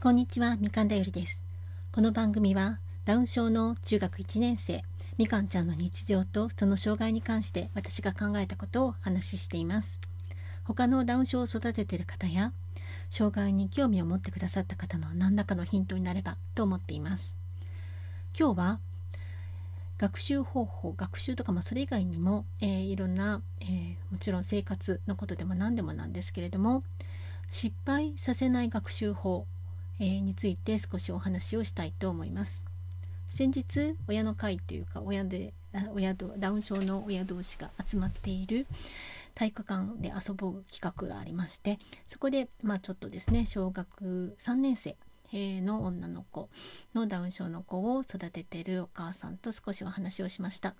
こんにちは、みかんだよりです。この番組はダウン症の中学1年生みかんちゃんの日常とその障害に関して私が考えたことを話しています。他のダウン症を育てている方や障害に興味を持ってくださった方の何らかのヒントになればと思っています。今日は学習方法学習とか、まあ、それ以外にも、えー、いろんな、えー、もちろん生活のことでも何でもなんですけれども失敗させない学習法、え、について少しお話をしたいと思います。先日親の会というか親で親ダウン症の親同士が集まっている体育館で遊ぶ企画がありましてそこでまあちょっとですね小学3年生の女の子のダウン症の子を育ててるお母さんと少しお話をしました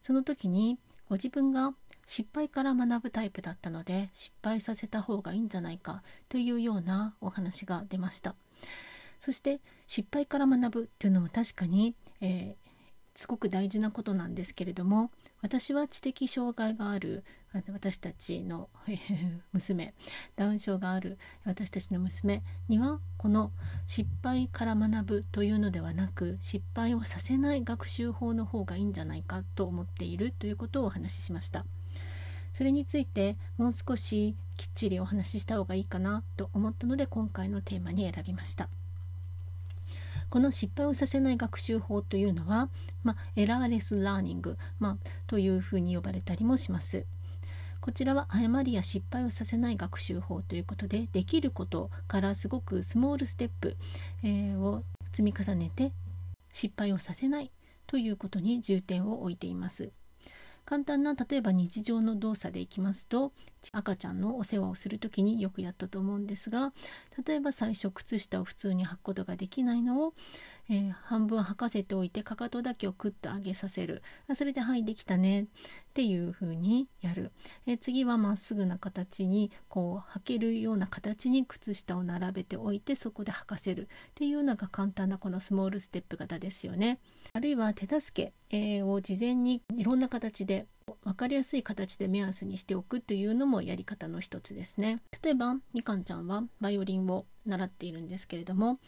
その時にご自分が失敗から学ぶタイプだったので失敗させた方がいいんじゃないかというようなお話が出ましたそして失敗から学ぶというのも確かに、えー、すごく大事なことなんですけれども私は知的障害がある私たちの 娘ダウン症がある私たちの娘にはこの失敗から学ぶというのではなく失敗をさせない学習法の方がいいんじゃないかと思っているということをお話ししました。それについてもう少しきっちりお話しした方がいいかなと思ったので今回のテーマに選びました。この失敗をさせない学習法というのは、まあ、エラーレスラーニング、まあ、というふうに呼ばれたりもします。こちらは誤りや失敗をさせない学習法ということでできることからすごくスモールステップ、を積み重ねて失敗をさせないということに重点を置いています。簡単な例えば日常の動作でいきますと赤ちゃんのお世話をする時によくやったと思うんですが例えば最初靴下を普通に履くことができないのを、えー、半分履かせておいてかかとだけをクッと上げさせる。それではいできたね。っていう風にやる、えー、次はまっすぐな形にこう履けるような形に靴下を並べておいてそこで履かせる。っていうのが簡単なこのスモールステップ型ですよね。あるいは手助けを事前にいろんな形で分かりやすい形で目安にしておくというのもやり方の一つですね。例えばみかんちゃんはバイオリンを習っているんですけれども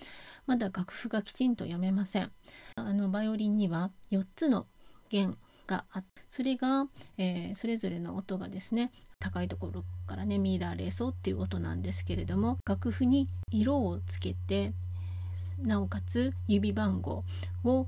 まだ楽譜がきちんと読めません。あのバイオリンには4つの弦があそれが、えー、それぞれの音がですね高いところからねミラーレソっていう音なんですけれども楽譜に色をつけてなおかつ指番号を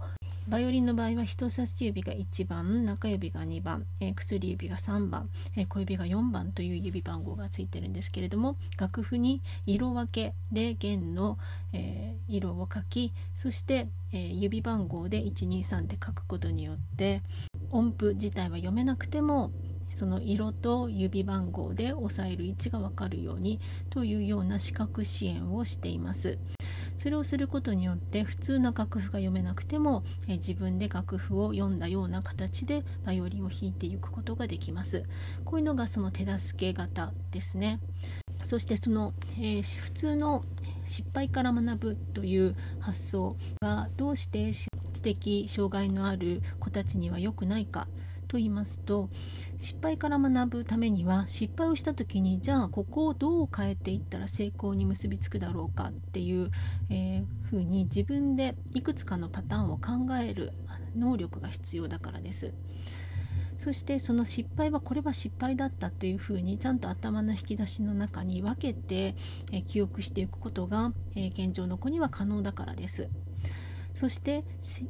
バイオリンの場合は人差し指が1番中指が2番、え、薬指が3番、え、小指が4番という指番号がついてるんですけれども楽譜に色分けで弦の、えー、色を書きそして、え指番号で123って書くことによって音符自体は読めなくてもその色と指番号で押さえる位置が分かるようにというような視覚支援をしています。それをすることによって普通の楽譜が読めなくても、え自分で楽譜を読んだような形でバイオリンを弾いていくことができます。こういうのがその手助け型ですね。そしてその、えー、普通の失敗から学ぶという発想がどうして知的障害のある子たちには良くないか。と言いますと失敗から学ぶためには失敗をした時にじゃあここをどう変えていったら成功に結びつくだろうかっていう、えー、ふうに自分でいくつかのパターンを考える能力が必要だからです。そしてその失敗はこれは失敗だったというふうにちゃんと頭の引き出しの中に分けて、え記憶していくことが、え現状の子には可能だからです。そして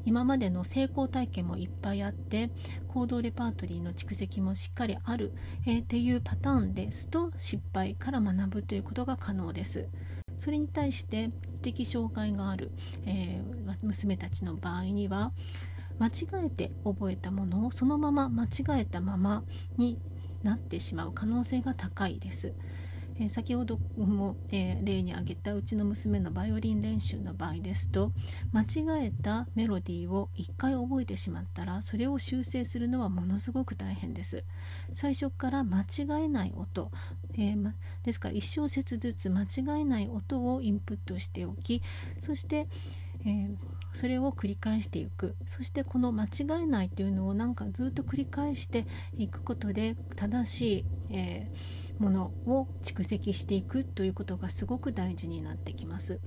今までの成功体験もいっぱいあって行動レパートリーの蓄積もしっかりある、えー、っていうパターンですと失敗から学ぶということが可能です。それに対して知的障害がある、えー、娘たちの場合には間違えて覚えたものをそのまま間違えたままになってしまう可能性が高いです。えー、先ほども、えー、例に挙げたうちの娘のバイオリン練習の場合ですと間違えたメロディーを1回覚えてしまったらそれを修正するのはものすごく大変です。最初から間違えない音、えー、ま、ですから1小節ずつ間違えない音をインプットしておきそして、えそれを繰り返していく。そしてこの間違えないというのをなんかずっと繰り返していくことで正しい、えーものを蓄積していくということがすごく大事になってきます。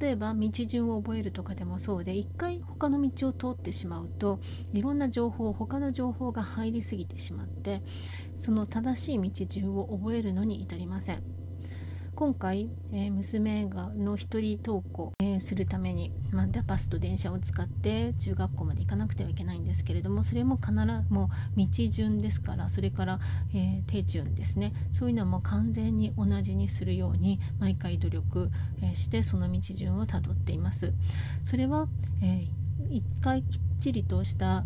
例えば道順を覚えるとかでもそうで一回他の道を通ってしまうといろんな情報他の情報が入りすぎてしまってその正しい道順を覚えるのに至りません。今回、えー、娘がの一人登校、えー、するために、まあ、バスと電車を使って中学校まで行かなくてはいけないんですけれどもそれも必ずもう道順ですからそれから、えー、手順ですねそういうのも完全に同じにするように毎回努力、えしてその道順をたどっています。それは、え一回きっちりとした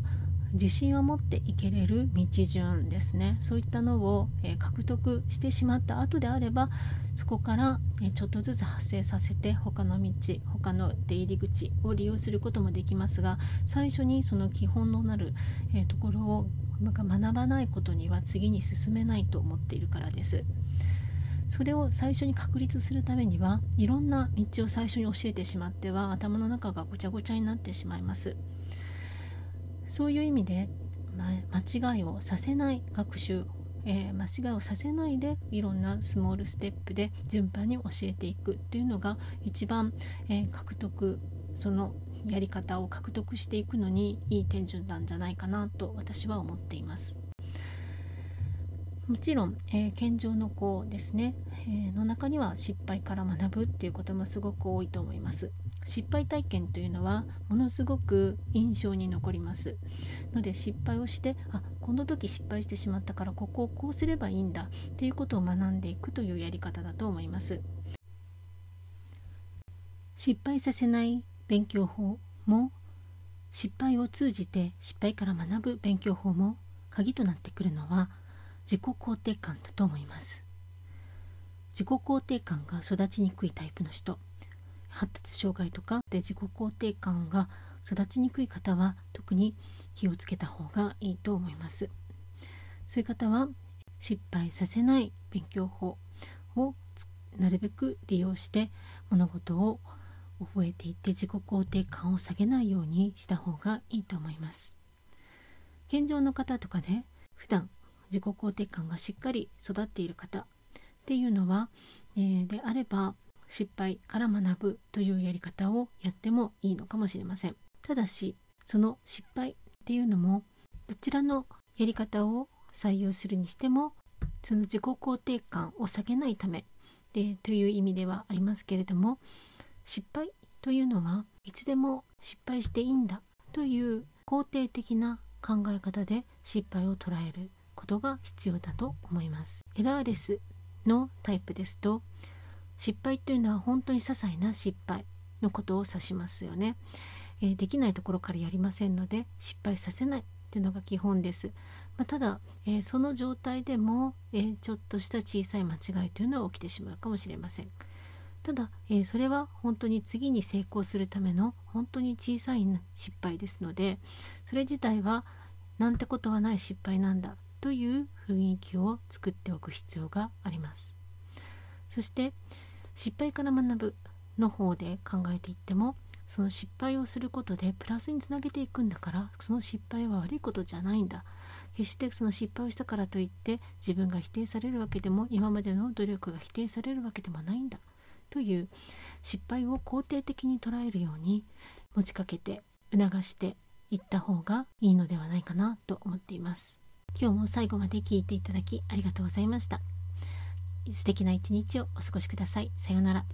自信を持っていけれる道順ですねそういったのを、え獲得してしまった後であればそこから、えちょっとずつ発生させて他の道他の出入り口を利用することもできますが最初にその基本のなる、えところを学ばないことには次に進めないと思っているからです。それを最初に確立するためにはいろんな道を最初に教えてしまっては頭の中がごちゃごちゃになってしまいます。そういう意味で、ま、間違いをさせない学習、えー、間違いをさせないでいろんなスモールステップで順番に教えていくっていうのが一番、えー、獲得そのやり方を獲得していくのにいい手順なんじゃないかなと私は思っています。もちろん、えー、健常の子ですね、えー、の中には失敗から学ぶっていうこともすごく多いと思います。失敗体験というのはものすごく印象に残ります。ので失敗をしてあこの時失敗してしまったからここをこうすればいいんだっていうことを学んでいくというやり方だと思います。失敗させない勉強法も失敗を通じて失敗から学ぶ勉強法も鍵となってくるのは自己肯定感だと思います。自己肯定感が育ちにくいタイプの人。発達障害とかで自己肯定感が育ちにくい方は特に気をつけた方がいいと思います。そういう方は失敗させない勉強法をなるべく利用して物事を覚えていって自己肯定感を下げないようにした方がいいと思います。健常の方とかで普段自己肯定感がしっかり育っている方っていうのは、えー、であれば失敗から学ぶというやり方をやってもいいのかもしれません。ただしその失敗っていうのもどちらのやり方を採用するにしてもその自己肯定感を下げないためでという意味ではありますけれども失敗というのはいつでも失敗していいんだという肯定的な考え方で失敗を捉えることが必要だと思います。エラーレスのタイプですと失敗というのは本当に些細な失敗のことを指しますよね、えー、できないところからやりませんので失敗させないというのが基本です、まあ、ただ、えー、その状態でも、えー、ちょっとした小さい間違いというのは起きてしまうかもしれません。ただ、えそれは本当に次に成功するための本当に小さい失敗ですのでそれ自体はなんてことはない失敗なんだという雰囲気を作っておく必要があります。そして失敗から学ぶの方で考えていってもその失敗をすることでプラスにつなげていくんだからその失敗は悪いことじゃないんだ。決してその失敗をしたからといって自分が否定されるわけでも今までの努力が否定されるわけでもないんだ。という失敗を肯定的に捉えるように持ちかけて促していった方がいいのではないかなと思っています。今日も最後まで聞いていただきありがとうございました。素敵な一日をお過ごしください。さようなら。